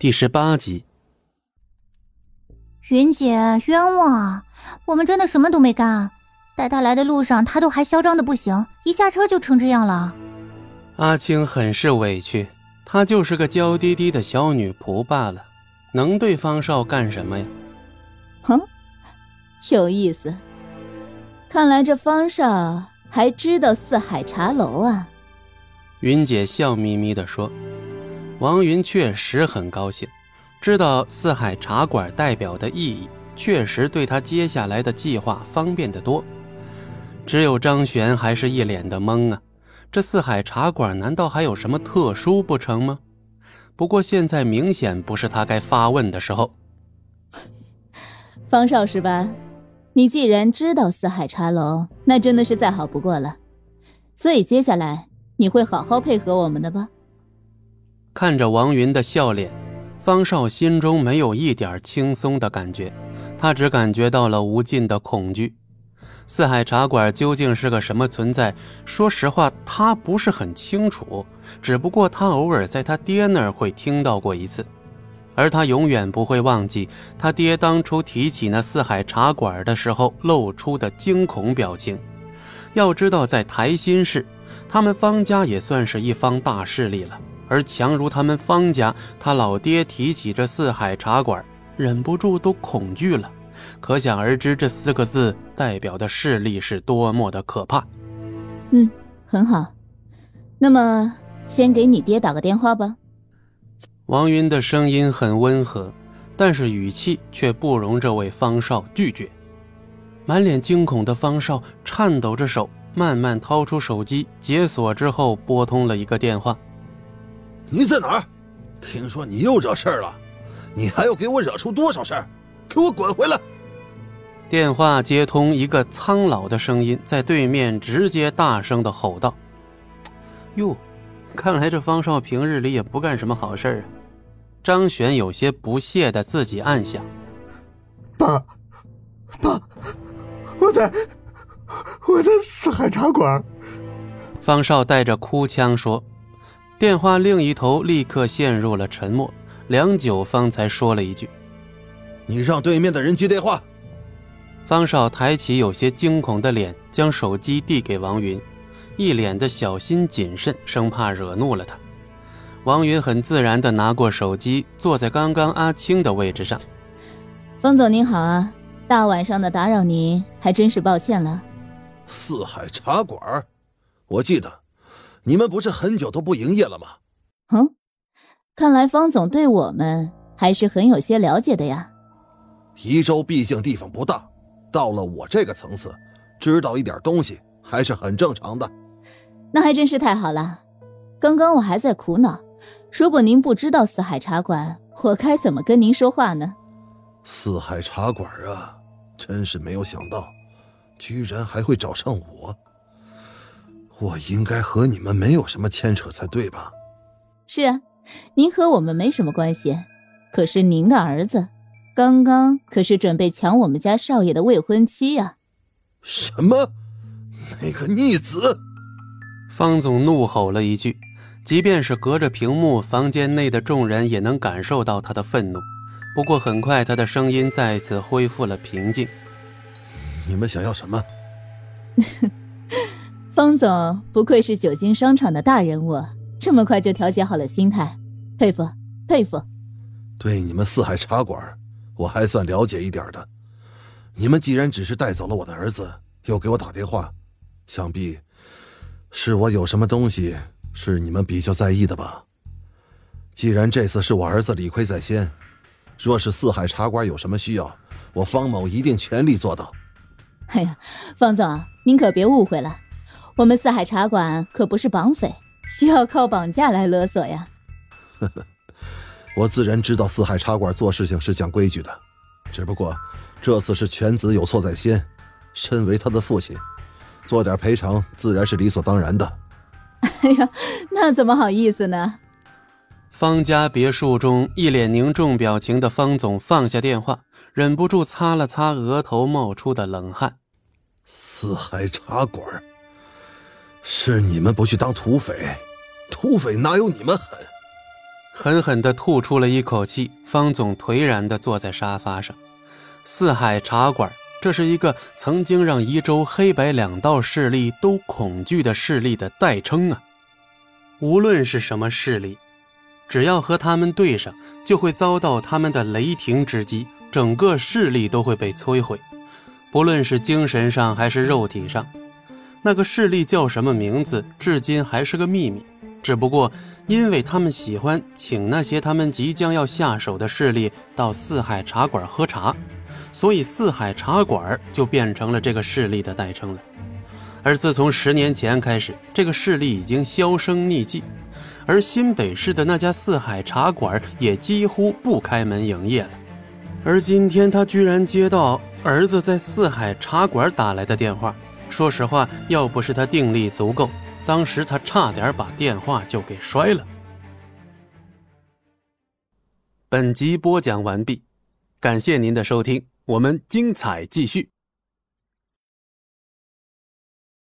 第十八集。云姐冤枉啊！我们真的什么都没干，带她来的路上，她都还嚣张的不行，一下车就成这样了。阿青很是委屈，她就是个娇滴滴的小女仆罢了，能对方少干什么呀？哼，有意思。看来这方少还知道四海茶楼啊。云姐笑眯眯的说：“王云确实很高兴。”知道四海茶馆代表的意义，确实对他接下来的计划方便得多。只有张璇还是一脸的懵啊！这四海茶馆难道还有什么特殊不成吗？不过现在明显不是他该发问的时候。方少是吧？你既然知道四海茶楼，那真的是再好不过了。所以接下来你会好好配合我们的吧？看着王云的笑脸。方少心中没有一点轻松的感觉，他只感觉到了无尽的恐惧。四海茶馆究竟是个什么存在？说实话，他不是很清楚。只不过他偶尔在他爹那儿会听到过一次，而他永远不会忘记他爹当初提起那四海茶馆的时候露出的惊恐表情。要知道，在台新市，他们方家也算是一方大势力了。而强如他们方家，他老爹提起这四海茶馆，忍不住都恐惧了。可想而知，这四个字代表的势力是多么的可怕。嗯，很好。那么，先给你爹打个电话吧。王云的声音很温和，但是语气却不容这位方少拒绝。满脸惊恐的方少颤抖着手，慢慢掏出手机，解锁之后拨通了一个电话。你在哪儿？听说你又惹事儿了，你还要给我惹出多少事儿？给我滚回来！电话接通，一个苍老的声音在对面直接大声的吼道：“哟，看来这方少平日里也不干什么好事儿啊。”张璇有些不屑的自己暗想：“爸，爸，我在，我在四海茶馆。”方少带着哭腔说。电话另一头立刻陷入了沉默，良久方才说了一句：“你让对面的人接电话。”方少抬起有些惊恐的脸，将手机递给王云，一脸的小心谨慎，生怕惹怒了他。王云很自然地拿过手机，坐在刚刚阿青的位置上。方总您好啊，大晚上的打扰您，还真是抱歉了。四海茶馆，我记得。你们不是很久都不营业了吗？哼，看来方总对我们还是很有些了解的呀。宜州毕竟地方不大，到了我这个层次，知道一点东西还是很正常的。那还真是太好了。刚刚我还在苦恼，如果您不知道四海茶馆，我该怎么跟您说话呢？四海茶馆啊，真是没有想到，居然还会找上我。我应该和你们没有什么牵扯才对吧？是啊，您和我们没什么关系。可是您的儿子，刚刚可是准备抢我们家少爷的未婚妻呀！什么？那个逆子！方总怒吼了一句，即便是隔着屏幕，房间内的众人也能感受到他的愤怒。不过很快，他的声音再次恢复了平静。你们想要什么？方总不愧是久经商场的大人物，这么快就调节好了心态，佩服佩服。对你们四海茶馆，我还算了解一点的。你们既然只是带走了我的儿子，又给我打电话，想必是我有什么东西是你们比较在意的吧？既然这次是我儿子理亏在先，若是四海茶馆有什么需要，我方某一定全力做到。哎呀，方总，您可别误会了。我们四海茶馆可不是绑匪，需要靠绑架来勒索呀。呵呵，我自然知道四海茶馆做事情是讲规矩的，只不过这次是犬子有错在先，身为他的父亲，做点赔偿自然是理所当然的。哎呀，那怎么好意思呢？方家别墅中，一脸凝重表情的方总放下电话，忍不住擦了擦额头冒出的冷汗。四海茶馆。是你们不去当土匪，土匪哪有你们狠？狠狠地吐出了一口气。方总颓然地坐在沙发上。四海茶馆，这是一个曾经让宜州黑白两道势力都恐惧的势力的代称啊！无论是什么势力，只要和他们对上，就会遭到他们的雷霆之击，整个势力都会被摧毁。不论是精神上还是肉体上，那个势力叫什么名字，至今还是个秘密。只不过，因为他们喜欢请那些他们即将要下手的势力到四海茶馆喝茶，所以四海茶馆就变成了这个势力的代称了。而自从十年前开始，这个势力已经销声匿迹，而新北市的那家四海茶馆也几乎不开门营业了。而今天他居然接到儿子在四海茶馆打来的电话，说实话，要不是他定力足够。当时他差点把电话就给摔了。本集播讲完毕，感谢您的收听，我们精彩继续。